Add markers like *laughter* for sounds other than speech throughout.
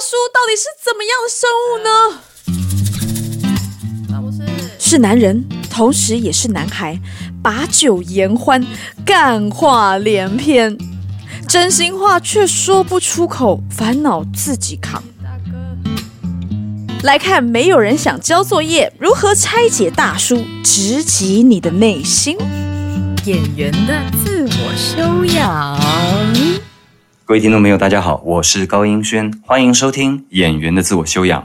叔到底是怎么样的生物呢？是是男人，同时也是男孩，把酒言欢，干话连篇，真心话却说不出口，烦恼自己扛。来看，没有人想交作业，如何拆解大叔，直击你的内心。演员的自我修养。各位听众朋友，大家好，我是高英轩，欢迎收听《演员的自我修养》。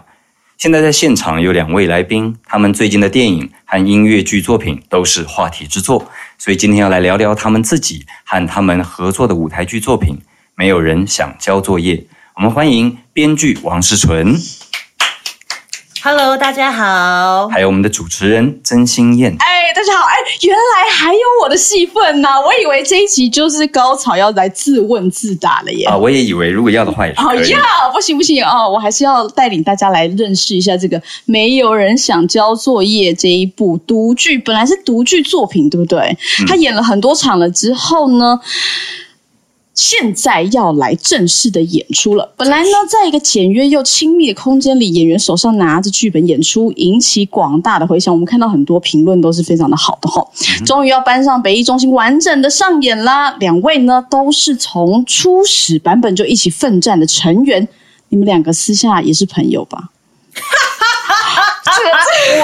现在在现场有两位来宾，他们最近的电影和音乐剧作品都是话题之作，所以今天要来聊聊他们自己和他们合作的舞台剧作品。没有人想交作业，我们欢迎编剧王世纯，Hello，大家好。还有我们的主持人曾心燕。哎，大家好！哎，原来还有我的戏份呢、我以为这一集就是高潮要来自问自答了耶。啊，我也以为如果要的话也是可以。好呀，不行不行哦，我还是要带领大家来认识一下这个《没有人想交作业》这一部独剧，本来是独剧作品，对不对？他演了很多场了之后呢，现在要来正式的演出了。本来呢，在一个简约又亲密的空间里，演员手上拿着剧本演出，引起广大的回响。我们看到很多评论都是非常的好的哈。终于要搬上北艺中心完整的上演啦！两位呢都是从初始版本就一起奋战的成员，你们两个私下也是朋友吧？*laughs*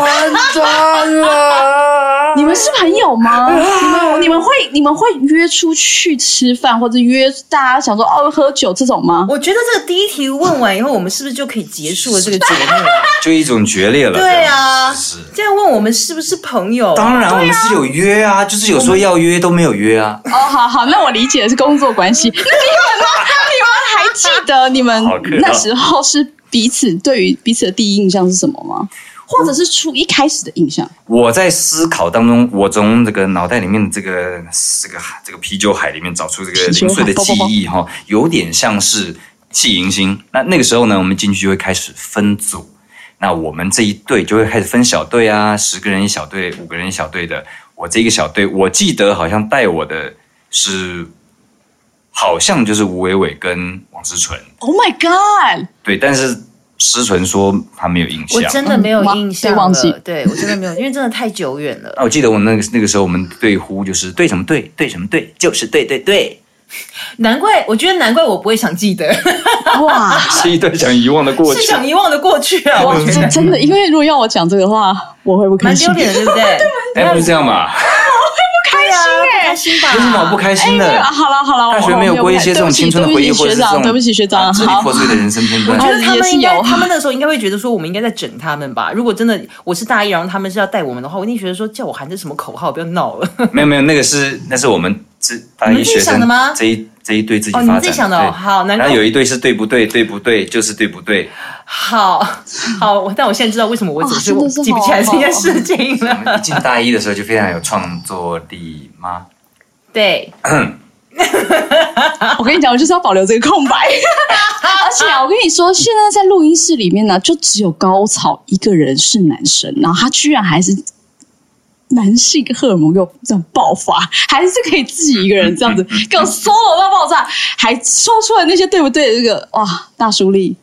完蛋了！你们是朋友吗？你们你们会你们会约出去吃饭，或者约大家想说哦喝酒这种吗？我觉得这个第一题问完以后，我们是不是就可以结束了这个节目啊？*laughs* 就一种决裂了。对啊，是。这样问我们是不是朋友？当然，我们是有约啊，就是有说要约都没有约啊。哦，好好，那我理解的是工作关系。那你们呢？*laughs* 你们还记得你们那时候是彼此对于彼此的第一印象是什么吗？或者是初一开始的印象？我在思考当中，我从这个脑袋里面的这个这个这个啤酒海里面找出这个零碎的记忆哈，有点像是气迎星。那那个时候呢，我们进去就会开始分组。那我们这一队就会开始分小队啊，十个人一小队，五个人一小队的。我这个小队，我记得好像带我的是，好像就是吴伟伟跟王思纯。Oh my god！对，但是思纯说他没有印象。我真的没有印象了，嗯忘记对我真的没有，因为真的太久远了。那 *laughs* 我记得我那个那个时候我们对呼就是对什么对对什么对，就是对对对，*laughs* 难怪，我觉得难怪我不会想记得，哇，*laughs* 是一段想遗忘的过去是去。想遗忘的过去啊！我觉得这真的，因为如果要我讲这个话，我会不开心蛮丢。脸的，对不对？哎，不是这样嘛？开心吧？有什么好不开心的？哎好了好了，大学没有过一些这种青春的回忆，或者是这种对不起学长，啊支离破碎的人生片段 *laughs* 我。觉得他们应该，有他们那时候应该会觉得说，我们应该在整他们吧。如果真的我是大一，然后他们是要带我们的话，我一定觉得说，叫我喊这什么口号，不要闹了。*laughs* 没有没有，那个是那是我们自己一学生吗这一这一对自己哦发展的。你们自己想的哦好难怪然后有一对是对不对，对不对，就是对不对。好好，我但我现在知道为什么我总是记不起来这件事情我们了。*laughs* 一进大一的时候就非常有创作力吗？对，我跟你讲，我就是要保留这个空白。*laughs* 而且啊，我跟你说，现在在录音室里面呢，就只有高草一个人是男生，然后他居然还是男性荷尔蒙给我这样爆发，还是可以自己一个人这样子给我 solo 到爆炸，还说出来那些对不对的这个哇大叔力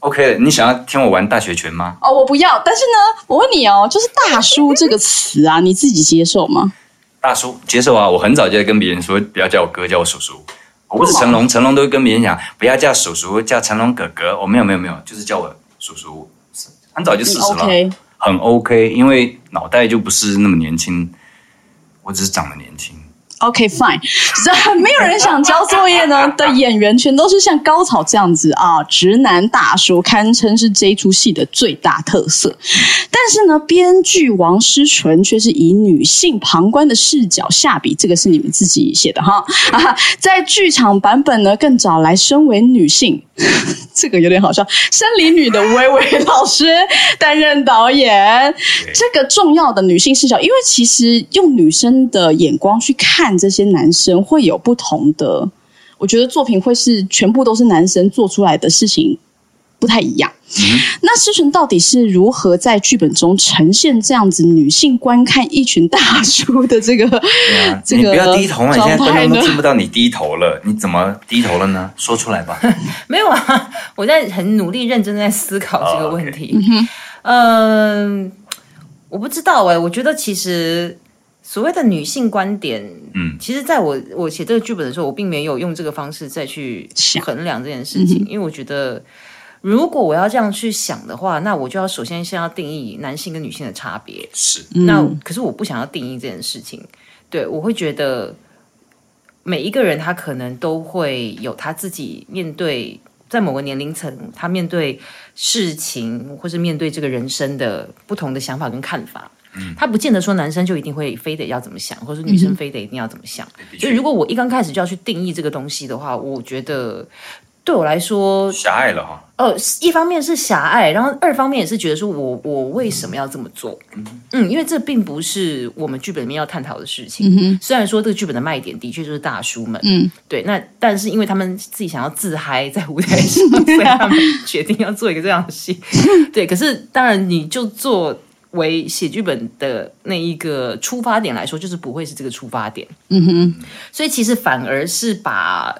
OK，你想要听我玩大学拳吗？哦，我不要。但是呢，我问你哦，就是“大叔”这个词啊，你自己接受吗？大叔接受啊！我很早就在跟别人说，不要叫我哥，叫我叔叔。我不是成龙，成龙都会跟别人讲，不要叫叔叔，叫成龙哥哥。我、没有没有没有，就是叫我叔叔。很早就四十了很 OK，因为脑袋就不是那么年轻，我只是长得年轻。OK fine，这没有人想交作业呢的演员全都是像高草这样子啊，*laughs* 直男大叔，堪称是这一出戏的最大特色。但是呢，编剧王诗纯却是以女性旁观的视角下笔，这个是你们自己写的哈。啊，*laughs* 在剧场版本呢，更找来身为女性，*laughs* 这个有点好笑，生理女的薇薇老师担任导演。这个重要的女性视角，因为其实用女生的眼光去看这些男生，会有不同的。我觉得作品会是全部都是男生做出来的事情，不太一样。那思纯到底是如何在剧本中呈现这样子女性观看一群大叔的这个对啊，这个你不要低头啊，你现在都听不到你低头了，你怎么低头了呢？说出来吧。*laughs* 没有啊，我在很努力、认真地在思考这个问哦题。嗯、我不知道哎、我觉得其实所谓的女性观点，嗯其实在我我写这个剧本的时候，我并没有用这个方式再去想衡量这件事情，因为我觉得。如果我要这样去想的话，那我就要首先先要定义男性跟女性的差别。是，那可是我不想要定义这件事情，对我会觉得每一个人他可能都会有他自己面对在某个年龄层，他面对事情或是面对这个人生的不同的想法跟看法。他不见得说男生就一定会非得要怎么想，或者女生非得一定要怎么想。的确就如果我一刚开始就要去定义这个东西的话，我觉得对我来说，狭隘了哈。呃，一方面是狭隘，然后二方面也是觉得说我我为什么要这么做？嗯，因为这并不是我们剧本里面要探讨的事情。虽然说这个剧本的卖点的确就是大叔们，嗯，对，那但是因为他们自己想要自嗨在舞台上，*laughs* 所以他们决定要做一个这样的戏。对，可是当然你就作为写剧本的那一个出发点来说，就是不会是这个出发点。嗯哼，所以其实反而是把，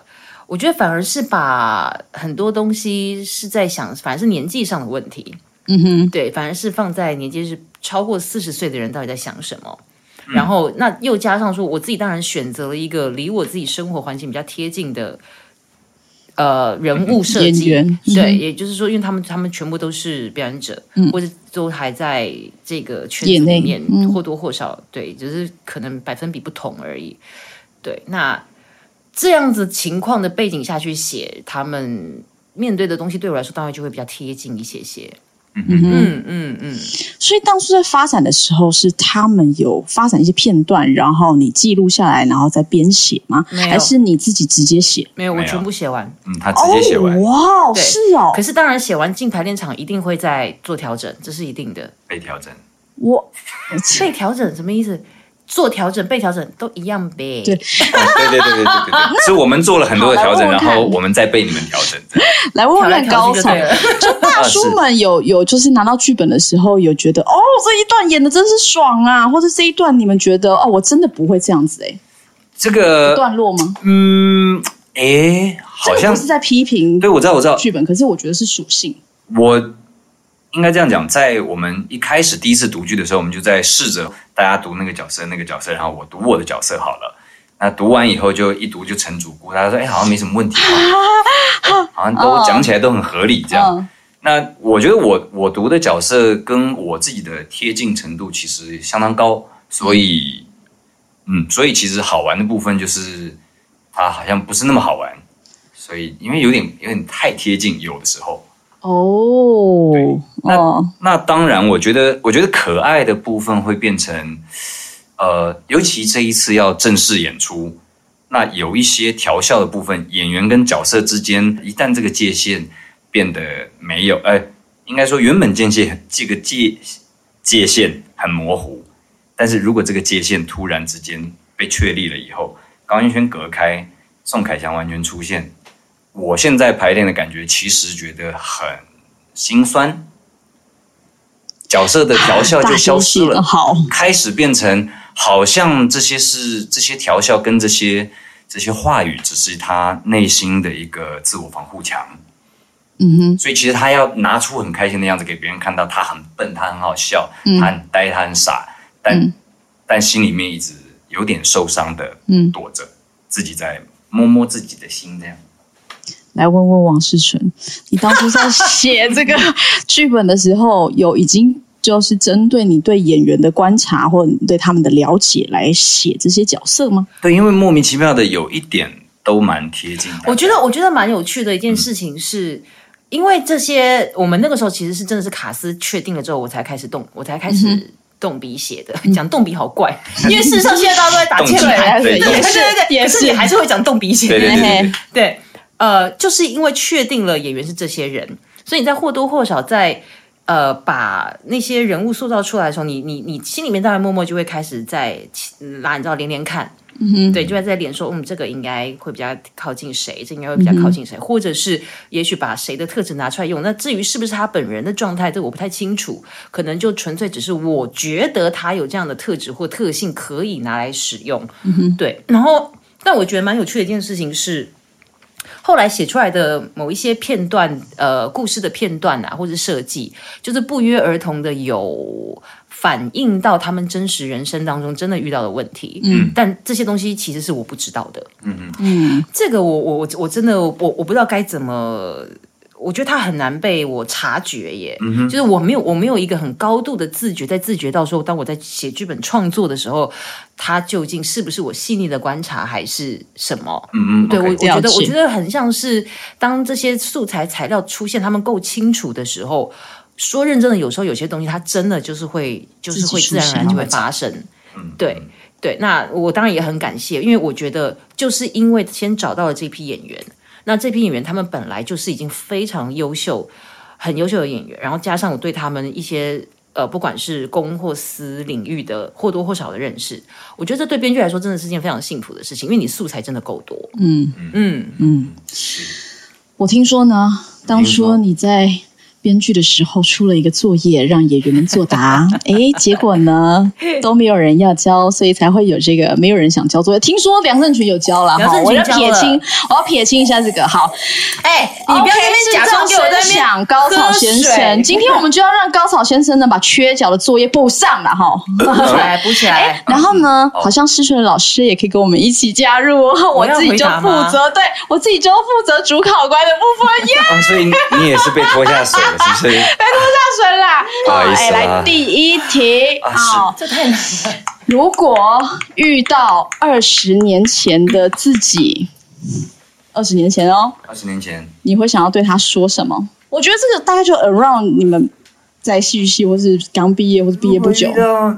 我觉得反而是把很多东西是在想，反而是年纪上的问题。嗯哼，对，反而是放在年纪是超过四十岁的人到底在想什么。然后，那又加上说，我自己当然选择了一个离我自己生活环境比较贴近的，呃，人物设计。对，嗯也就是说，因为他们他们全部都是表演者，或者都还在这个圈子里面，嗯或多或少，对，只是可能百分比不同而已。对，那这样子情况的背景下去写，他们面对的东西，对我来说当然就会比较贴近一些些。嗯哼。嗯嗯嗯，所以当初在发展的时候，是他们有发展一些片段，然后你记录下来，然后再编写吗？还是你自己直接写？没有，我全部写完。嗯，他直接写完哦，哇是哦可，是当然写完进排练场一定会再做调整，这是一定的。被调整。我被调整什么意思？做调整、被调整都一样呗。对，对对对对对对，是 *laughs* 我们做了很多的调整，然后我们再被你们调整。来问问高手，就大叔们有有就是拿到剧本的时候，有觉得哦这一段演的真是爽啊，或者这一段你们觉得哦我真的不会这样子哎，这个段落吗？嗯，哎，好像是在批评。对，我知道，我知道剧本，可是我觉得是属性。我应该这样讲，在我们一开始第一次读剧的时候，我们就在试着大家读那个角色，那个角色，然后我读我的角色好了。那读完以后就一读就成主顾，大家说哎好像没什么问题，*laughs* 好像都讲起来都很合理这样。嗯那我觉得我我读的角色跟我自己的贴近程度其实相当高，所以嗯，所以其实好玩的部分就是它好像不是那么好玩，所以因为有点有点太贴近，有的时候。哦那哦，那当然，我觉得我觉得可爱的部分会变成，呃，尤其这一次要正式演出，那有一些调笑的部分，演员跟角色之间，一旦这个界限变得没有，呃，应该说原本界限这个界界限很模糊，但是如果这个界限突然之间被确立了以后，高音轩隔开，宋凯翔完全出现，我现在排练的感觉，其实觉得很心酸。角色的调笑就消失了，*laughs* 好，开始变成好像这些是这些调笑跟这些这些话语，只是他内心的一个自我防护墙。嗯哼，所以其实他要拿出很开心的样子给别人看到，他很笨，他很好笑，嗯他很呆，他很傻，但、嗯但心里面一直有点受伤的嗯躲着，自己在摸摸自己的心，这样。来问问王世纯，你当初在写这个剧本的时候，有已经就是针对你对演员的观察或者你对他们的了解来写这些角色吗？对，因为莫名其妙的有一点都蛮贴近他。我觉得，我觉得蛮有趣的一件事情是，因为这些我们那个时候其实是真的是卡斯确定了之后，我才开始动，我才开始动笔写的。*laughs* 讲动笔好怪，因为事实上现在大家都在打键盘，对对对对可是你是还是会讲动笔写的。对对对对对，对，呃，就是因为确定了演员是这些人，所以你在或多或少在呃，把那些人物塑造出来的时候，你你你心里面当然默默就会开始在嗯拉，你知道连连看，嗯哼，对，就在在连说，嗯，这个应该会比较靠近谁，这应该会比较靠近谁，或者是也许把谁的特质拿出来用。那至于是不是他本人的状态，这个我不太清楚，可能就纯粹只是我觉得他有这样的特质或特性可以拿来使用。对，然后但我觉得蛮有趣的一件事情是。后来写出来的某一些片段，呃，故事的片段啊，或者设计，就是不约而同的有反映到他们真实人生当中真的遇到的问题。嗯，但这些东西其实是我不知道的。嗯嗯嗯，这个我我我我真的我我不知道该怎么。我觉得它很难被我察觉耶，就是我没有我没有一个很高度的自觉，在自觉到说，当我在写剧本创作的时候，它究竟是不是我细腻的观察，还是什么？嗯嗯，对我我觉得我觉得很像是当这些素材材料出现，他们够清楚的时候，说认真的，有时候有些东西它真的就是会就是会自然而然就会发生。对对，那我当然也很感谢，因为我觉得就是因为先找到了这批演员。那这批演员他们本来就是已经非常优秀、很优秀的演员，然后加上我对他们一些呃，不管是公或私领域的或多或少的认识，我觉得这对编剧来说真的是件非常幸福的事情，因为你素材真的够多。嗯嗯嗯，我听说呢，当初你在。编剧的时候出了一个作业让演员们作答，*laughs* 哎，结果呢 *laughs* 都没有人要交，所以才会有这个没有人想交作业。听说梁振群有交了，哈，我要撇清，我要撇清一下这个。好，哎，你不要假装给我在想高草先生，今天我们就要让高草先生呢把缺角的作业补上了哈，补起来，补起来。*laughs* 然后呢，好像施纯老师也可以跟我们一起加入，我自己就负责，对我自己就负责主考官的部分耶。所以你也是被拖下水。被拖下水啦！好，哎，来第一题，好，这太难了。如果遇到二十年前的自己，二十年前哦，二十年前，你会想要对他说什么？我觉得这个大概就 around 你们在戏剧系，或是刚毕业，或是毕业不久。哦，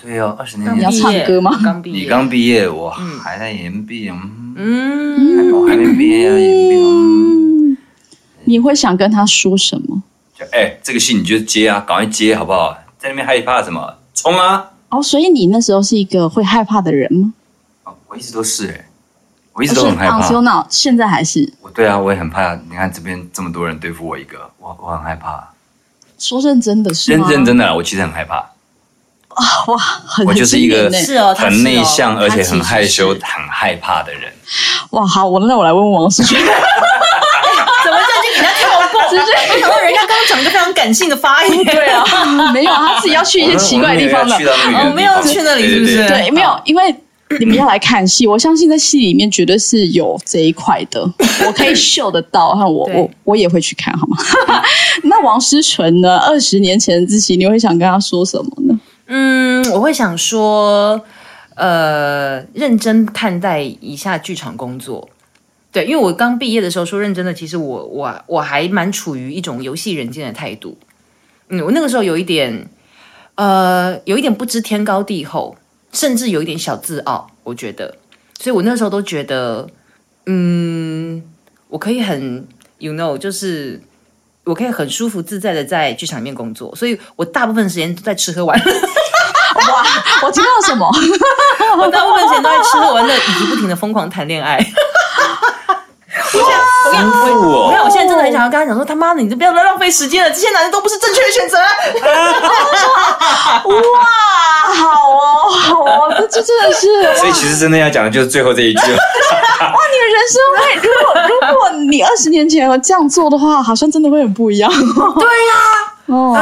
对哦，二十年前你要唱歌吗？刚毕业，你刚毕业，我还在研毕，嗯，我还没毕业啊，研毕。你会想跟他说什么？就哎，这个戏你就接啊，赶快接好不好？在那边害怕什么？冲啊！哦，所以你那时候是一个会害怕的人吗？哦，我一直都是哎，我一直都很害怕。哦，现在还是？我对啊，我也很怕。你看这边这么多人对付我一个，我我很害怕。说认真的是认认真的，我其实很害怕。啊哇，很我就是一个是哦，很内向而且很害羞、很害怕的人。哇，好，我那我来问问王思君。*laughs* 没想到人家刚刚讲一个非常感性的发言，*laughs* 对啊，没有他自己要去一些奇怪的地方的，我没有去那里，是不是？对，没有，因为你们要来看戏，我相信在戏里面绝对是有这一块的，我可以嗅得到，那，我我我也会去看，好吗？*laughs* 那王思纯呢？二十年前的自己，你会想跟他说什么呢？嗯，我会想说，呃，认真看待一下剧场工作。对，因为我刚毕业的时候，说认真的，其实我我我还蛮处于一种游戏人间的态度。嗯，我那个时候有一点，呃，有一点不知天高地厚，甚至有一点小自傲。我觉得，所以我那时候都觉得，嗯，我可以很，you know，就是我可以很舒服自在的在剧场里面工作。所以我大部分时间都在吃喝玩乐。哇，我听到什么？*laughs* 我大部分时间都在吃喝玩乐，以及不停的疯狂谈恋爱。我现在，我看，我现在真的很想要跟他讲说，他妈的，你就不要再浪费时间了，这些男人都不是正确的选择。哇，好哦，好哦，这这真的是。所以其实真的要讲的就是最后这一句。哇，你的人生会，如果如果你二十年前有这样做的话，好像真的会很不一样。对呀，哦。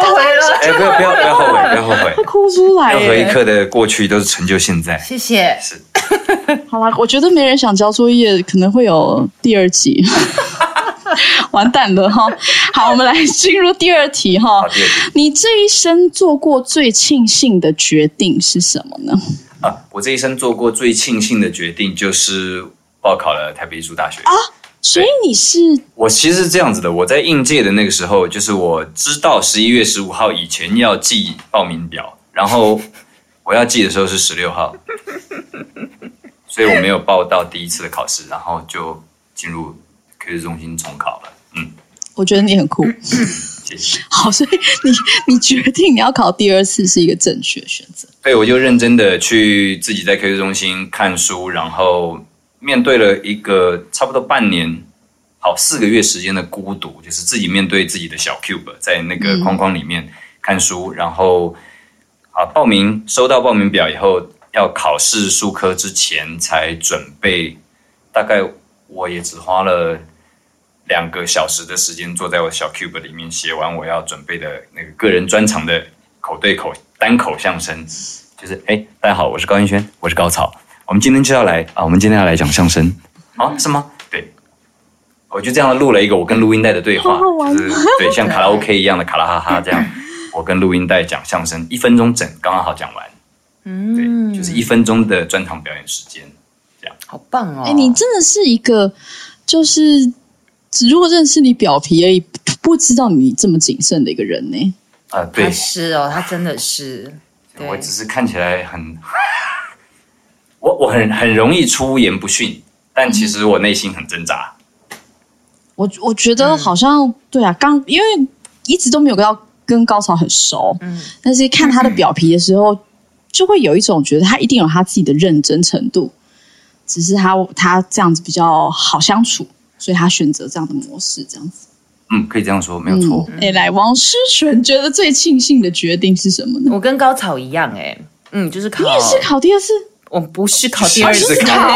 后悔了，哎，*laughs* 不要不要不要后悔，不要后悔，*laughs* 他哭出来。任何一刻的过去都是成就现在。谢谢。是。*laughs* 好啦，我觉得没人想交作业，可能会有第二集。完蛋了哈！好，我们来进入第二题哈。你这一生做过最庆幸的决定是什么呢？啊，我这一生做过最庆幸的决定就是报考了台北艺术大学啊。所以你是我其实是这样子的，我在应届的那个时候，就是我知道十一月十五号以前要寄报名表，然后我要寄的时候是十六号，所以我没有报到第一次的考试，然后就进入科技中心重考了。嗯，我觉得你很酷，谢谢。*laughs* 好，所以你你决定你要考第二次是一个正确的选择。对，我就认真的去自己在 Q 中心看书，然后面对了一个差不多半年，好四个月时间的孤独，就是自己面对自己的小 cube，在那个框框里面看书，然后啊报名收到报名表以后，要考试数科之前才准备，大概我也只花了。两个小时的时间，坐在我小 cube 里面写完我要准备的那个个人专场的口对口单口相声，就是哎，大家好，我是高云轩，我是高草，我们今天就要来啊，我们今天要来讲相声啊，是吗？对，我就这样录了一个我跟录音带的对话，*laughs* 就是对，像卡拉 OK 一样的卡拉哈哈这样，*laughs* 我跟录音带讲相声，一分钟整，刚刚好讲完，嗯，对，就是一分钟的专场表演时间，这样，好棒哦！哎，你真的是一个就是。只如果认识你表皮而已，不知道你这么谨慎的一个人呢？啊，对，是哦，他真的是。我只是看起来很，我我很很容易出言不逊，但其实我内心很挣扎。我我觉得好像对啊，刚因为一直都没有跟到跟高潮很熟，嗯，但是看他的表皮的时候，就会有一种觉得他一定有他自己的认真程度，只是他他这样子比较好相处。所以他选择这样的模式，这样子，嗯，可以这样说，没有错。哎，来，王诗璇觉得最庆幸的决定是什么呢？我跟高草一样，哎，嗯，就是考，你也是考第二次。我不是考第二次考，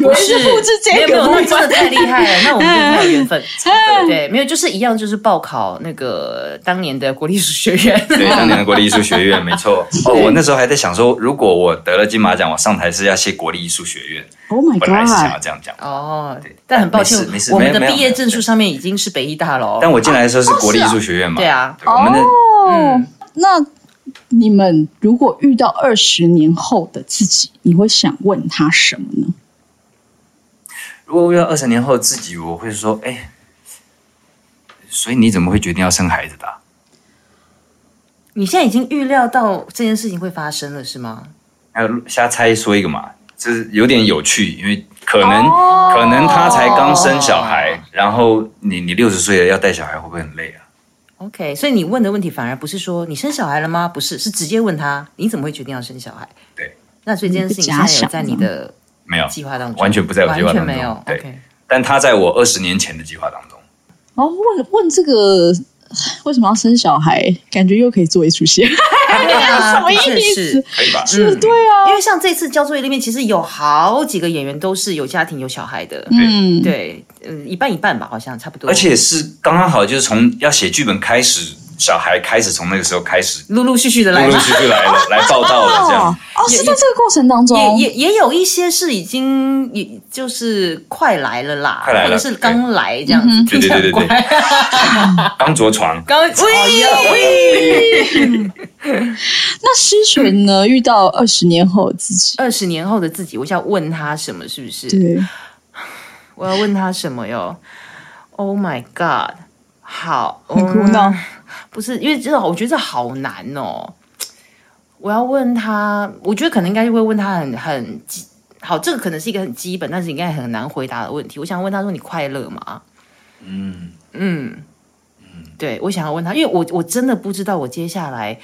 不 *laughs* 是复制这个，那真的太厉害了，那我们就太有缘分。对 *laughs* 对，没有，就是一样，就是报考那个当年的国立艺术学院。*laughs* 对，当年的国立艺术学院，没错。哦，我那时候还在想说，如果我得了金马奖，我上台是要谢国立艺术学院。Oh my god！本来是想要这样讲。哦，对，但很抱歉，我们的毕业证书上面已经是北艺大了。但我进来的时候是国立艺术学院嘛？对啊，我们的嗯，那。你们如果遇到二十年后的自己，你会想问他什么呢？如果遇到二十年后的自己，我会说：“哎，所以你怎么会决定要生孩子的？”你现在已经预料到这件事情会发生了，是吗？还有瞎猜说一个嘛，就是有点有趣，因为可能可能他才刚生小孩，然后你你六十岁了要带小孩，会不会很累啊？OK，所以你问的问题反而不是说你生小孩了吗？不是，是直接问他你怎么会决定要生小孩？对，那所以这件事情现在有在你的没有计划当中，完全不在我计划当中，没有。对，但他在我二十年前的计划当中。哦，问问这个为什么要生小孩？感觉又可以做一出戏。*laughs* 什么意思？是，对啊。因为像这次交作业里面，其实有好几个演员都是有家庭有小孩的。嗯，对，嗯，一半一半吧，好像差不多。而且是刚刚好，就是从要写剧本开始，小孩开始从那个时候开始，陆陆续续的来，陆陆续续来了，来报道了，这样。哦，是在这个过程当中，也也也有一些是已经，也就是快来了啦，快来了，是刚来这样子，对对对对对，*laughs* 刚着床，刚喂喂。*laughs* 那失璇呢？遇到二十年后自己，二十年后的自己，我想问他什么？是不是？对，我要问他什么哟？Oh my god！好，很苦恼，不是因为这，我觉得这好难哦。我要问他，我觉得可能应该会问他很很基，好，这个可能是一个很基本，但是应该很难回答的问题。我想问他说：“你快乐吗？”嗯嗯嗯，对，我想要问他，因为我我真的不知道我接下来。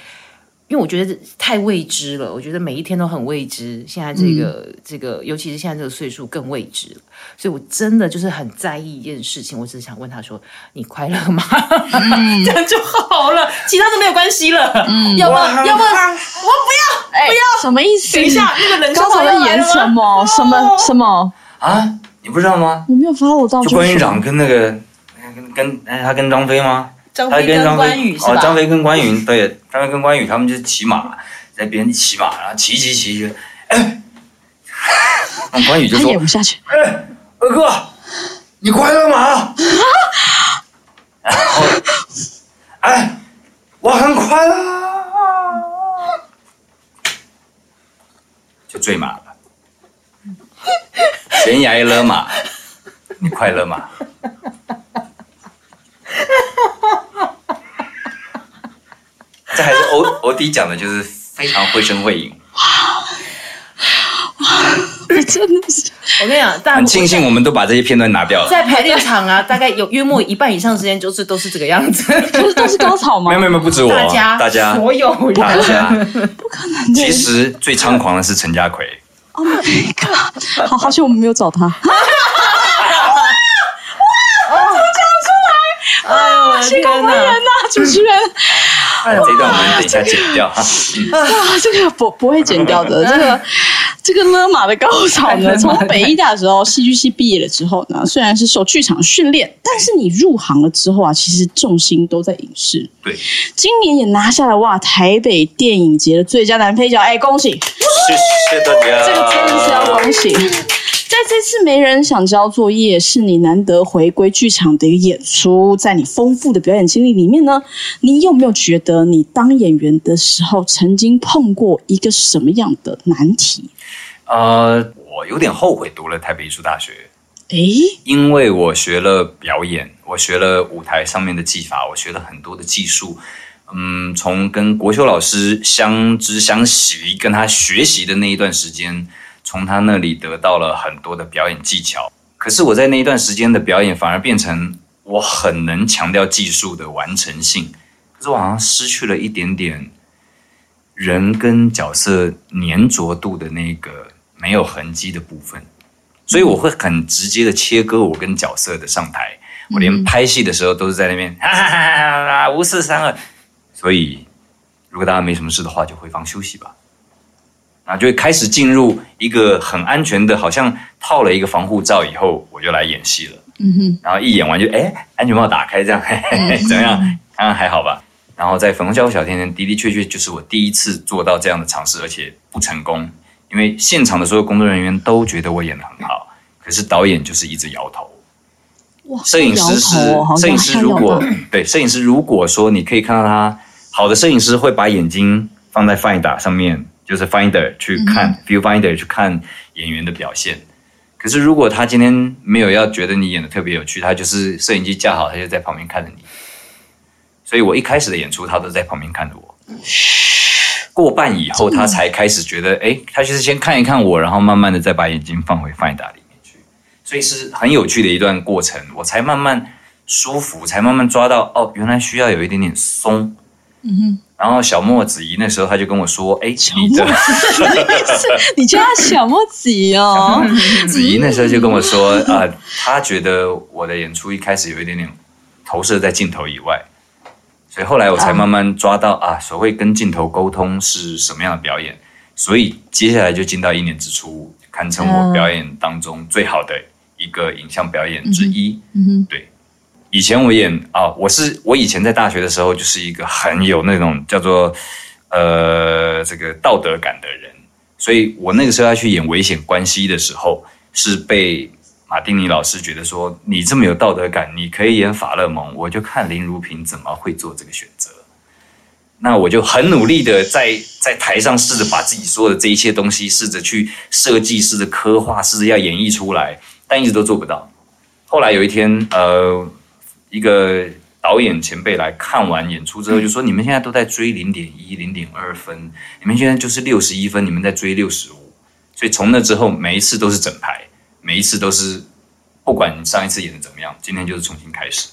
因为我觉得太未知了，我觉得每一天都很未知。现在这个这个，尤其是现在这个岁数更未知，所以我真的就是很在意一件事情。我只是想问他说：“你快乐吗？” *laughs* 这样就好了，其他都没有关系了。要不要问，我不要不要，什么意思？等一下，那个冷笑话在演什么？什么什么啊？你不知道吗？我没有发我到。就关于长跟那个跟跟哎，他跟张飞吗？张飞跟关羽哦，张飞跟关羽对，张飞跟关羽他们就骑马，在边骑马，然后骑骑骑，哎，关羽就说：“演不下去。”哎，二哥，你快乐吗？然后，哎，我很快乐，就坠马了，悬崖勒马，你快乐吗？这还是欧欧弟讲的，就是非常绘声绘影。哇，我真的是我跟你讲，大很庆幸我们都把这些片段拿掉了。在排练场啊，大概有约莫一半以上时间就是都是这个样子。不是都是高潮吗没有？没有没有，不止我，大家大家所有人大家。不可能的其实最猖狂的是陈家奎，！Oh my god！好好险我们没有找他。哇！怎么讲出来哎呦，我的天哪！那主持人这一段我们等一下剪掉哈。*laughs* 啊，这个不不会剪掉的。这个这个勒马的高潮 *laughs* 呢，从北医大的时候戏剧系毕业了之后呢，虽然是受剧场训练，但是你入行了之后啊，其实重心都在影视。对，今年也拿下了哇台北电影节的最佳男配角，哎，恭喜！谢谢大家。这个真的是要恭喜。在这次没人想交作业，是你难得回归剧场的一个演出。在你丰富的表演经历里面呢，你有没有觉得你当演员的时候，曾经碰过一个什么样的难题？呃，我有点后悔读了台北艺术大学，诶，因为我学了表演，我学了舞台上面的技法，我学了很多的技术。嗯，从跟国修老师相知相惜，跟他学习的那一段时间，从他那里得到了很多的表演技巧。可是我在那一段时间的表演，反而变成我很能强调技术的完成性，可是我好像失去了一点点人跟角色粘着度的那个没有痕迹的部分，所以我会很直接的切割我跟角色的上台。我连拍戏的时候都是在那边哈哈哈哈哈五四三二，所以如果大家没什么事的话，就回房休息吧。然后就会开始进入一个很安全的，好像套了一个防护罩以后，我就来演戏了。嗯哼，然后一演完就哎，安全帽打开，这样嘿嘿嘿怎么样？刚刚还好吧？然后在粉红教小甜甜的的确确就是我第一次做到这样的尝试，而且不成功，因为现场的所有工作人员都觉得我演的很好，可是导演就是一直摇头。哇，摄影师是哦摄影师，如果对摄影师如果说你可以看到他好的摄影师会把眼睛放在 Finder 上面，就是 Finder 去看、Viewfinder 去看演员的表现。可是如果他今天没有要觉得你演的特别有趣，他就是摄影机架好，他就在旁边看着你。所以我一开始的演出，他都在旁边看着我。过半以后，他才开始觉得，哎，他就是先看一看我，然后慢慢的再把眼睛放回 Finder 里面去。所以是很有趣的一段过程，我才慢慢舒服，才慢慢抓到哦，原来需要有一点点松。嗯哼。然后小莫子怡那时候他就跟我说：“哎，你的 *laughs* 你叫他小莫子怡哦，子怡那时候就跟我说啊、他觉得我的演出一开始有一点点投射在镜头以外，所以后来我才慢慢抓到啊，所谓跟镜头沟通是什么样的表演。所以接下来就进到一年之初，堪称我表演当中最好的一个影像表演之一。嗯哼，对，以前我演啊，我是我以前在大学的时候就是一个很有那种叫做呃这个道德感的人，所以我那个时候要去演危险关系的时候，是被马丁尼老师觉得说你这么有道德感，你可以演法勒蒙，我就看林如萍怎么会做这个选择。那我就很努力的在在台上试着把自己说的这一切东西，试着去设计，试着刻画，试着要演绎出来，但一直都做不到。后来有一天，呃，一个导演前辈来看完演出之后，就说：“你们现在都在追零点一、零点二分，你们现在就是六十一分，你们在追六十五。”所以从那之后，每一次都是整排，每一次都是不管你上一次演的怎么样，今天就是重新开始。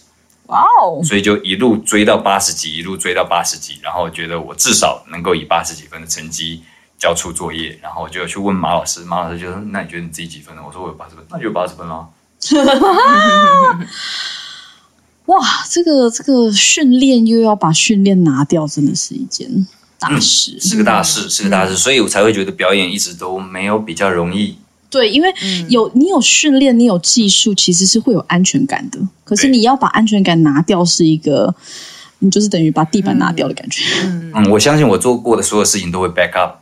哇哦，所以就一路追到八十几，一路追到八十几，然后觉得我至少能够以八十几分的成绩交出作业，然后我就去问马老师，马老师就说：“那你觉得你自己几分呢？”我说：“我有八十分，那就有八十分咯。*laughs* 哇，这个这个训练又要把训练拿掉，真的是一件大事。是个大事，是个大事，所以我才会觉得表演一直都没有比较容易。对，因为有你有训练，你有技术，其实是会有安全感的。可是你要把安全感拿掉，是一个，你就是等于把地板拿掉的感觉。嗯，我相信我做过的所有事情都会 back up，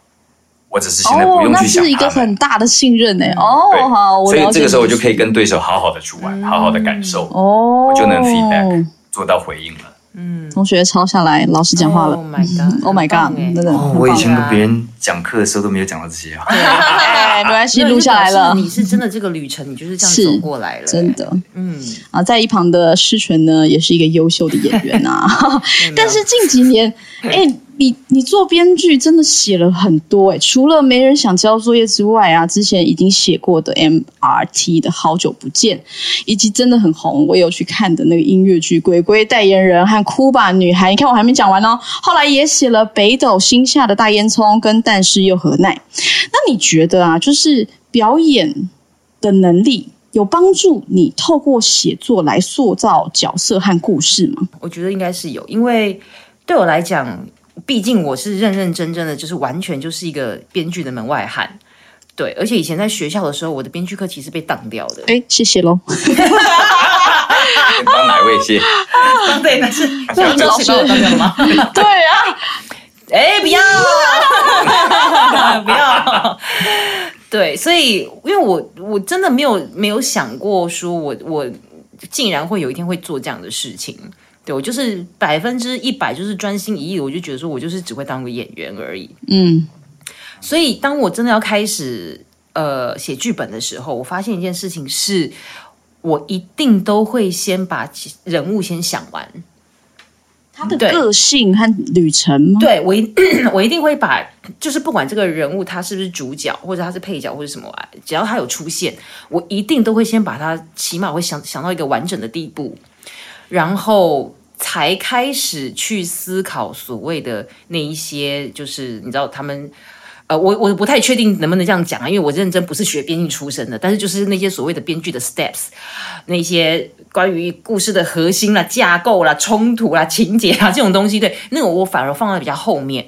我只是现在不用去想那是一个。很大的信任诶。对哦，好，我所以这个时候我就可以跟对手好好的去玩，好好的感受，哦，我就能 feedback 做到回应了。嗯同学抄下来，老师讲话了。Oh my god！Oh my god！欸真的，哦，我以前跟别人讲课的时候都没有讲到这些啊。*laughs* 哎，没关系，录下来了。你是真的这个旅程，你就是这样是走过来了，真的嗯，啊，在一旁的施权呢，也是一个优秀的演员啊。*laughs* *laughs* 但是近几年，哎，你你做编剧真的写了很多诶，除了没人想交作业之外啊，之前已经写过的 MRT 的好久不见，以及真的很红，我有去看的那个音乐剧《鬼鬼代言人》和《哭吧女孩》，你看我还没讲完哦。后来也写了《北斗星下的大烟囱》跟《但是又何奈》。那你觉得啊，就是表演的能力有帮助你透过写作来塑造角色和故事吗？我觉得应该是有，因为对我来讲，毕竟我是认认真真的，就是完全就是一个编剧的门外汉。对，而且以前在学校的时候，我的编剧课其实被挡掉的。哎，谢谢喽。帮哪位谢？对，那是对老师当掉了吗？对啊，*laughs* 哎，不要，*laughs* 不要。对，所以因为我我真的没有没有想过说我我竟然会有一天会做这样的事情。对我就是百分之一百就是专心一意，我就觉得说我就是只会当个演员而已。嗯所以当我真的要开始呃写剧本的时候，我发现一件事情是，我一定都会先把人物先想完。他的对个性和旅程吗？对我一 *coughs* 我一定会把，就是不管这个人物他是不是主角，或者他是配角，或者什么啊，只要他有出现，我一定都会先把他，起码会想想到一个完整的地步，然后才开始去思考所谓的那一些，就是你知道他们。呃，我我不太确定能不能这样讲啊，因为我认真不是学编剧出身的，但是就是那些所谓的编剧的 steps，那些关于故事的核心啦、架构啦、冲突啦、情节啦这种东西，对，那个我反而放在比较后面。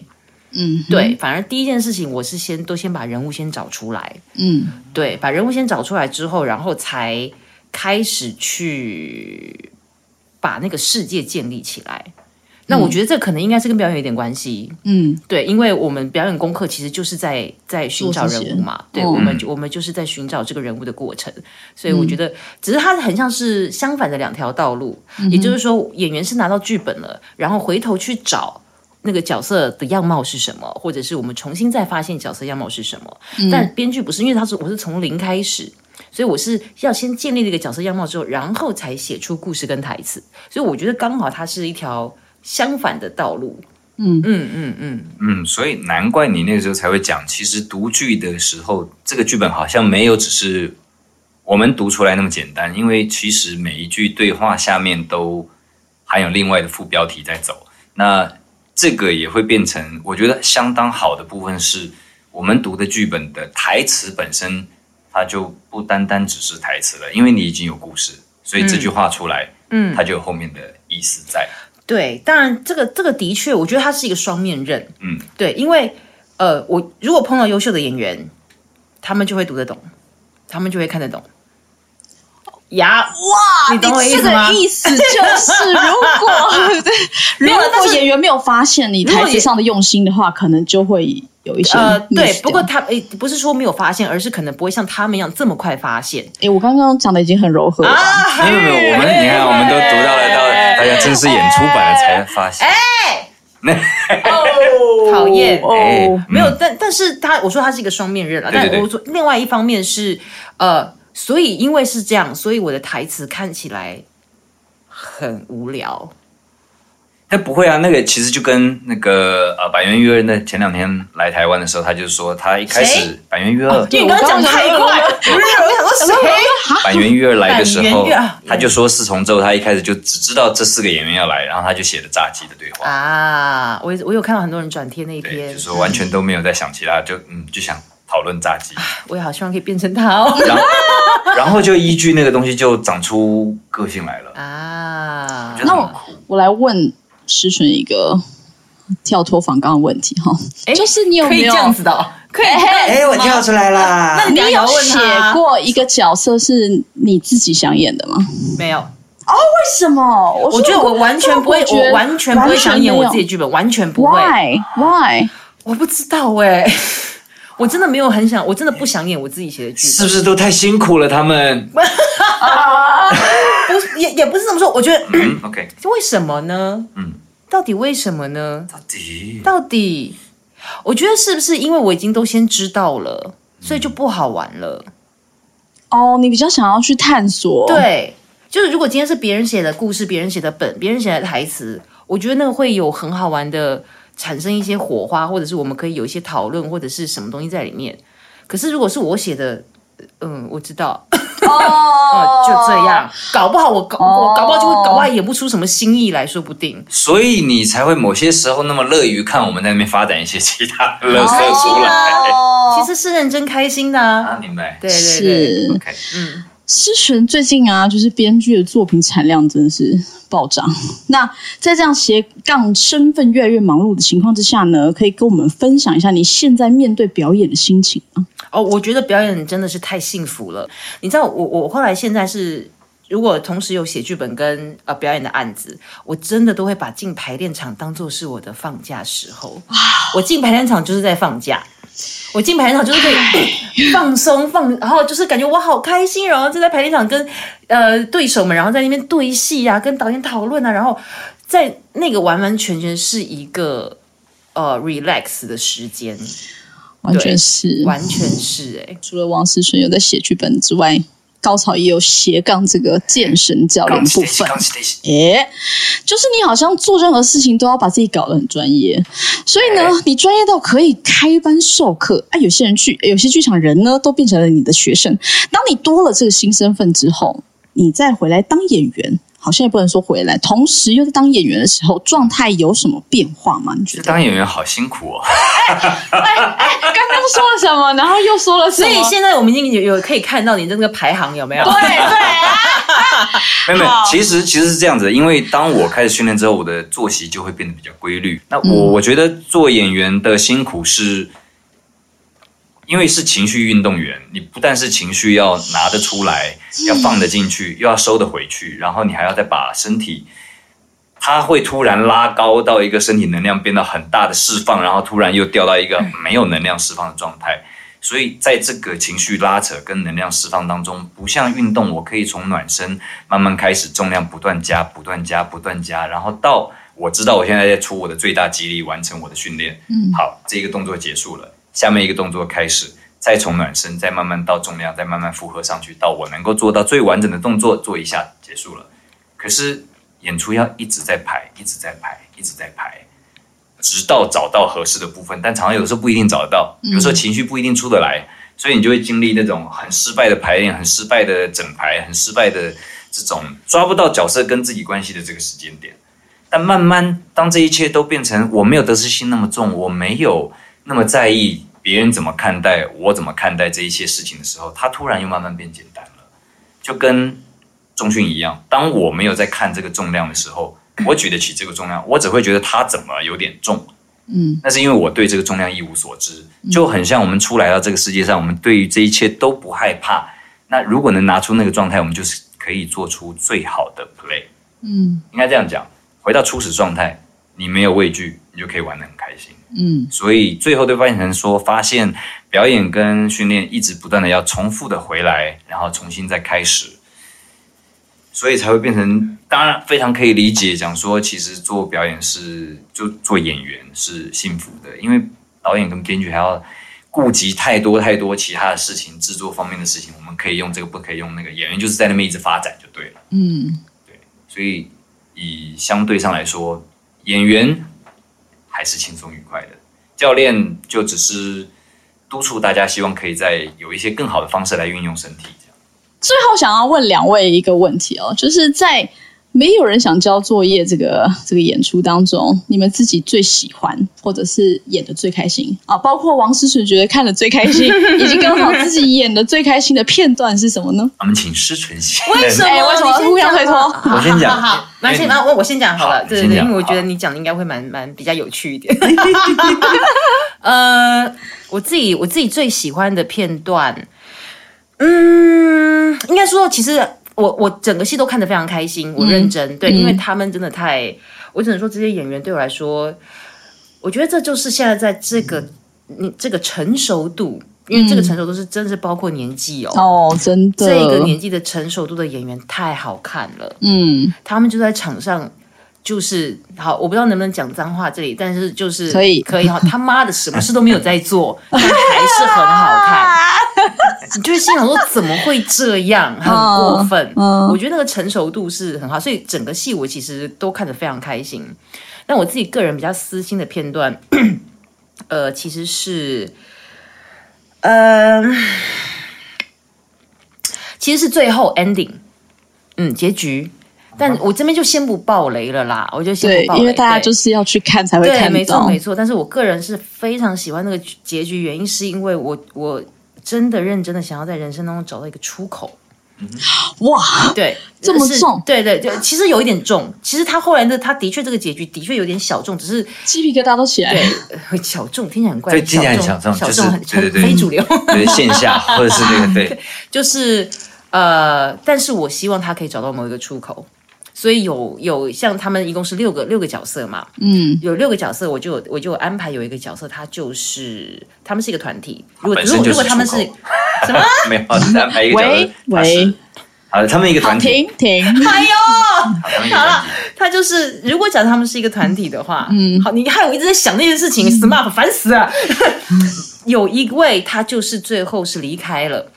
嗯，对，反而第一件事情我是先都先把人物先找出来，嗯对，把人物先找出来之后，然后才开始去把那个世界建立起来。那我觉得这可能应该是跟表演有点关系，嗯。对，因为我们表演功课其实就是在在寻找人物嘛，对，嗯。我们我们就是在寻找这个人物的过程，所以我觉得只是它很像是相反的两条道路，也就是说演员是拿到剧本了，然后回头去找。那个角色的样貌是什么，或者是我们重新再发现角色样貌是什么？但编剧不是，因为他是我是从零开始，所以我是要先建立了一个角色样貌之后，然后才写出故事跟台词。所以我觉得刚好它是一条相反的道路。嗯嗯嗯嗯，嗯，所以难怪你那个时候才会讲，其实读剧的时候，这个剧本好像没有只是我们读出来那么简单，因为其实每一句对话下面都含有另外的副标题在走。那这个也会变成，我觉得相当好的部分是，我们读的剧本的台词本身，它就不单单只是台词了，因为你已经有故事，所以这句话出来，嗯它就有后面的意思在。对，当然这个这个的确，我觉得它是一个双面刃。嗯，对，因为呃，我如果碰到优秀的演员，他们就会读得懂，他们就会看得懂。呀，哇，你懂我意这思吗个？意思就是，*laughs* 如果如果演员没有发现你台词上的用心的话，可能就会有一些呃，对不过他诶，不是说没有发现，而是可能不会像他们一样这么快发现诶，我刚刚讲的已经很柔和了。啊。没有没有，我们你看，我们都读到了，到大家正式演出版了才发现。*laughs* 讨厌哎哦，没有，但但是他我说他是一个双面人了，对对对但我说另外一方面是呃，所以因为是这样，所以我的台词看起来很无聊。但不会啊，那个其实就跟那个呃，板垣裕二那前两天来台湾的时候，他就说他一开始谁板垣裕二，因为你刚刚讲太快，不是我想说谁？板垣裕二来的时候他就说四重奏，他一开始就只知道这四个演员要来，然后他就写了炸鸡的对话，啊，我我有看到很多人转贴那一对，篇就，说完全都没有在想其他，就嗯就想讨论炸鸡，我也好希望可以变成他哦。然后然后就依据那个东西就长出个性来了。啊，那我我来问诗纯一个跳脱访刚的问题哈，就是你有可以这没有样子的哦，可以哎哎，我跳出来啦！那你有写过一个角色是你自己想演的吗？没有？哦为什么？我我觉得我完全不会，我我完全不会想演我自己的剧本，完全不会。Why Why？我不知道哎、*laughs* 我真的没有很想，我真的不想演我自己写的剧本，是不是都太辛苦了？他们 *laughs* *laughs* 不是也也不是这么说。我觉得嗯，OK，为什么呢？嗯，到底为什么呢？到底到底，我觉得是不是因为我已经都先知道了，所以就不好玩了？哦，你比较想要去探索，，对，就是如果今天是别人写的故事，别人写的本，别人写的台词，我觉得那个会有很好玩的产生一些火花，或者是我们可以有一些讨论，或者是什么东西在里面。可是如果是我写的，嗯，我知道，*laughs* 哦。*laughs* 就这样，搞不好我搞我搞不好就会搞不好演不出什么新意来说不定。所以你才会某些时候那么乐于看我们在那边发展一些其他的乐色出来。哦，*laughs* 其实是认真开心的啊，啊，明白？对对对，是。OK，嗯，思璇最近啊，就是编剧的作品产量真的是暴涨。那在这样斜杠身份越来越忙碌的情况之下呢，可以跟我们分享一下你现在面对表演的心情吗？哦，我觉得表演真的是太幸福了。你知道，我我后来现在是，如果同时有写剧本跟呃表演的案子，我真的都会把进排练场当做是我的放假时候。我进排练场就是在放假。我进排练场就是可以 *clears throat* 放松放，然后就是感觉我好开心，然后就在排练场跟呃对手们，然后在那边对戏啊，跟导演讨论啊，然后在那个完完全全是一个呃 relax 的时间，完全是，完全是哎、除了王思纯有在写剧本之外，高潮也有斜杠这个健身教练部分。诶，就是你好像做任何事情都要把自己搞得很专业，所以呢，你专业到可以开班授课啊。有些人去，有些剧场人呢，都变成了你的学生。当你多了这个新身份之后，你再回来当演员，好像也不能说回来，同时又在当演员的时候，状态有什么变化吗？你觉得？当演员好辛苦哦。刚刚说了什么，然后又说了什所？以现在我们已经有有可以看到你这个排行有没有？对对啊，*laughs* 没有没有，其实其实是这样子，因为当我开始训练之后，我的作息就会变得比较规律。那我、我觉得做演员的辛苦是，因为是情绪运动员，你不但是情绪要拿得出来，要放得进去，又要收得回去，然后你还要再把身体。它会突然拉高到一个身体能量变到很大的释放，然后突然又掉到一个没有能量释放的状态。所以在这个情绪拉扯跟能量释放当中，不像运动，我可以从暖身慢慢开始，重量不断加、不断加、不断加，然后到我知道我现在在出我的最大肌力，完成我的训练。嗯，好，这个动作结束了，下面一个动作开始，再从暖身，再慢慢到重量，再慢慢负荷上去，到我能够做到最完整的动作，做一下结束了。可是演出要一直在排，一直在排，一直在排。直到找到合适的部分，但常常有时候不一定找得到，有时候情绪不一定出得来，所以你就会经历那种很失败的排练、很失败的整排、很失败的这种抓不到角色跟自己关系的这个时间点。但慢慢，当这一切都变成我没有得失心那么重，我没有那么在意别人怎么看待我怎么看待这一些事情的时候，它突然又慢慢变简单了，就跟重训一样。当我没有在看这个重量的时候，我举得起这个重量，我只会觉得它怎么有点重。嗯，那是因为我对这个重量一无所知，就很像我们出来到这个世界上，我们对于这一切都不害怕。那如果能拿出那个状态，我们就是可以做出最好的 play。嗯应该这样讲，回到初始状态，你没有畏惧，你就可以玩得很开心。嗯所以最后对发现成说，发现表演跟训练一直不断的要重复的回来，然后重新再开始，所以才会变成。当然非常可以理解，讲说其实做表演是就做演员是幸福的，因为导演跟编剧还要顾及太多太多其他的事情，制作方面的事情，我们可以用这个，不可以用那个，演员就是在那边一直发展就对了。嗯，对所以以相对上来说，演员还是轻松愉快的，教练就只是督促大家，希望可以在有一些更好的方式来运用身体。最后想要问两位一个问题哦，就是在没有人想交作业这个这个演出当中，你们自己最喜欢或者是演的最开心啊？包括王思纯觉得看的最开心，*laughs* 以及刚好自己演的最开心的片段是什么呢？我们请施纯先。为什么？哎为什么互相推脱好我先讲好好，那先因为啊，我我先讲好了，好对对对，因为我觉得你讲的应该会蛮蛮比较有趣一点。*laughs* 呃，我自己我自己最喜欢的片段，嗯，应该说其实我我整个戏都看得非常开心，我认真，对，嗯。因为他们真的太，我只能说这些演员对我来说，我觉得这就是现在在这个你这个成熟度。因为这个成熟度是真的是包括年纪哦，哦，真的，这个年纪的成熟度的演员太好看了，嗯。他们就在场上就是好，我不知道能不能讲脏话这里，但是就是可以可以哈，他妈的什么事都没有在做，但还是很好看。*laughs* 你就会心想说怎么会这样，很过分。嗯我觉得那个成熟度是很好，所以整个戏我其实都看得非常开心。但我自己个人比较私心的片段，呃，其实是，呃，其实是最后 ending，嗯，结局。但我这边就先不爆雷了啦，我就先不爆，雷，因为大家就是要去看才会对，看没错。没错。但是我个人是非常喜欢那个结局，原因是因为我我真的认真的想要在人生当中找到一个出口。哇，对，这么重对对对，其实有一点重。其实他后来的他的确这个结局的确有点小众，只是鸡皮疙瘩都起来了。对呃 *laughs* 小众听起来很怪，对听起来很小众就是小众很非主流。对线下 *laughs* 或者是那个对，就是呃，但是我希望他可以找到某一个出口。所以有有像他们一共是六个六个角色嘛，嗯，有六个角色，我就我就安排有一个角色，他就是他们是一个团体。如果如果如果他们是什么？*laughs* 没有安排一个角喂色他是喂，*laughs* 好，他们一个，团体，停停。哎呦，好他们一个团体他就是如果假设他们是一个团体的话，嗯，好，你害我一直在想那件事情，smart 烦死了。*laughs* 有一位他就是最后是离开了。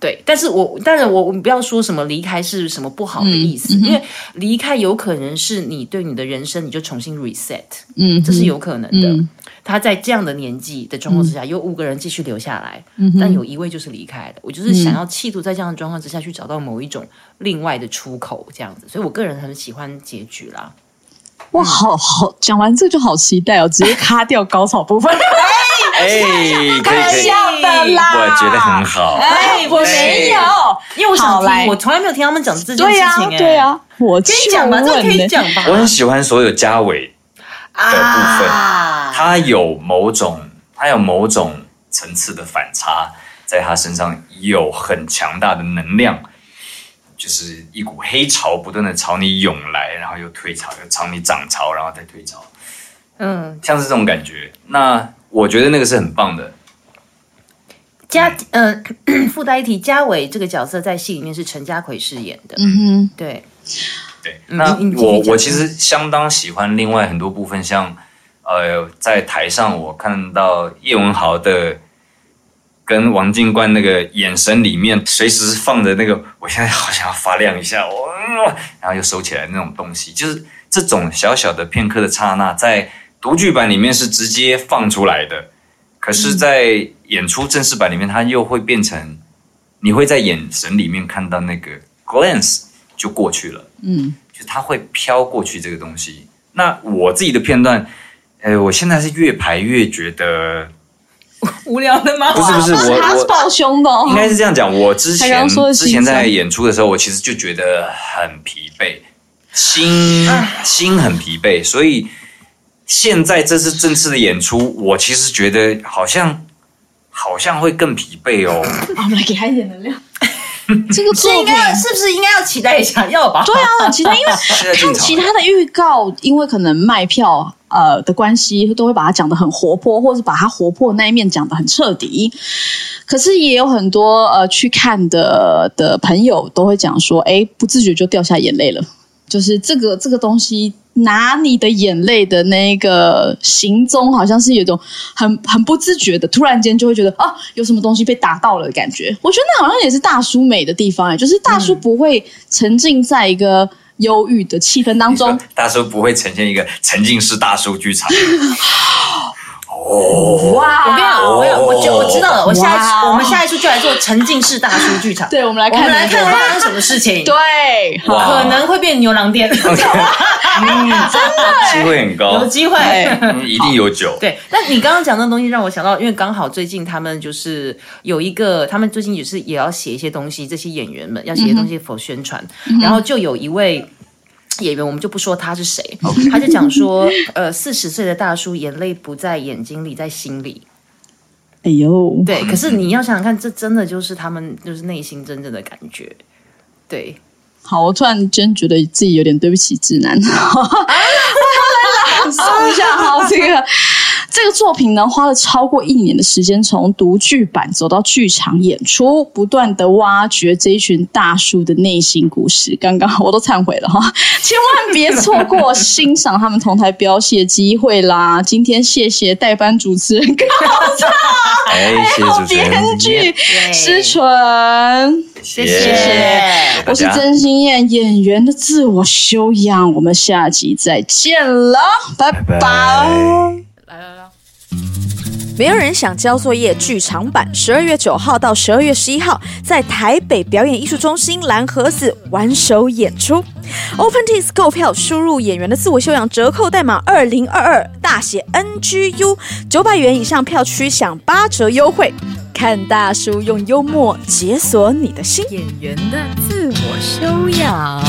对，但是我当然我我们不要说什么离开是什么不好的意思，因为离开有可能是你对你的人生你就重新 reset，嗯，这是有可能的。嗯他在这样的年纪的状况之下，有五个人继续留下来，但有一位就是离开了。我就是想要企图在这样的状况之下去找到某一种另外的出口，这样子。所以我个人很喜欢结局啦。哇，好好，讲完这个就好期待哦，直接卡掉高潮部分。哎，可以可以，的啦。我觉得很好。哎，我没有，因为我想来。听，我从来没有听他们讲这件对呀事情、哎，，对啊，我跟你讲吧，这个可以讲吧。我很喜欢所有嘉伟的部分，啊，他有某种，他有某种层次的反差，在他身上有很强大的能量，就是一股黑潮不断的朝你涌来，然后又退潮，又朝你涨潮，然后再退潮，嗯，像是这种感觉。那我觉得那个是很棒的。嘉，嗯、*clears throat* 附带一提，嘉伟这个角色在戏里面是陈家奎饰演的，嗯哼，对，对，嗯那我我其实相当喜欢另外很多部分，像呃，在台上我看到叶文豪的跟王静冠那个眼神里面，随时放着那个，我现在好想要发亮一下，我、嗯然后又收起来那种东西，就是这种小小的片刻的刹那，在独剧版里面是直接放出来的，可是，在演出正式版里面，它又会变成你会在眼神里面看到那个 glance 就过去了。嗯，就是它会飘过去这个东西。那我自己的片段，呃，我现在是越排越觉得 *laughs* 无聊的吗？不是不是我我他是抱胸的哦，应该是这样讲。我之他前之前在演出的时候，我其实就觉得很疲惫，心心很疲惫，所以现在这次正式的演出，我其实觉得好像好像会更疲惫哦。我们来给他一点能量。*laughs* 这个是作品应该是不是应该要期待一下？要吧？对啊，很期待，因为看其他的预告，因为可能卖票呃的关系，都会把它讲的很活泼，或是把它活泼的那一面讲的很彻底。可是也有很多呃去看的的朋友都会讲说，哎，不自觉就掉下眼泪了。就是这个这个东西，拿你的眼泪的那个行踪，好像是有一种很很不自觉的，突然间就会觉得啊，有什么东西被打到了的感觉。我觉得那好像也是大叔美的地方哎，就是大叔不会沉浸在一个忧郁的气氛当中大叔不会呈现一个沉浸式大叔剧场。*laughs* 哇我跟你讲，我跟你讲，我就我知道了。我下一哇次我们下一次就来做沉浸式大叔剧场。对，我们来我看们来看那个发生什么事情。对，可能会变牛郎店，*laughs* *laughs* 机会很高有，机会。嗯一定有酒。对，但你刚刚讲的东西让我想到，因为刚好最近他们就是有一个，他们最近也是也要写一些东西，这些演员们要写一些东西否宣传，然后就有一位。*clears throat* 演员我们就不说他是谁他就讲说，呃，四十岁的大叔眼泪不在眼睛里，在心里。哎呦，对，可是你要想想看，这真的就是他们就是内心真正的感觉。对，好，我突然间觉得自己有点对不起直男。*laughs* 来送 *laughs* 一下，好，这个这个作品呢，花了超过一年的时间，从读剧版走到剧场演出，不断的挖掘这一群大叔的内心故事。刚刚我都忏悔了哈，*laughs* 千万别错过欣赏他们同台飙戏的机会啦！今天谢谢代班主持人高超，哎，谢谢主持人，编剧思纯。谢谢谢我是真心燕，演员的自我修养。我们下集再见了，拜拜拜来来来，没有人想交作业剧场版，十二月九号到十二月十一号，在台北表演艺术中心蓝盒子玩手演出。OpenTix 购票，输入演员的自我修养折扣代码二零二二，大写 NGU，九百元以上票区享八折优惠。看大叔用幽默解锁你的心。演员的自我修养。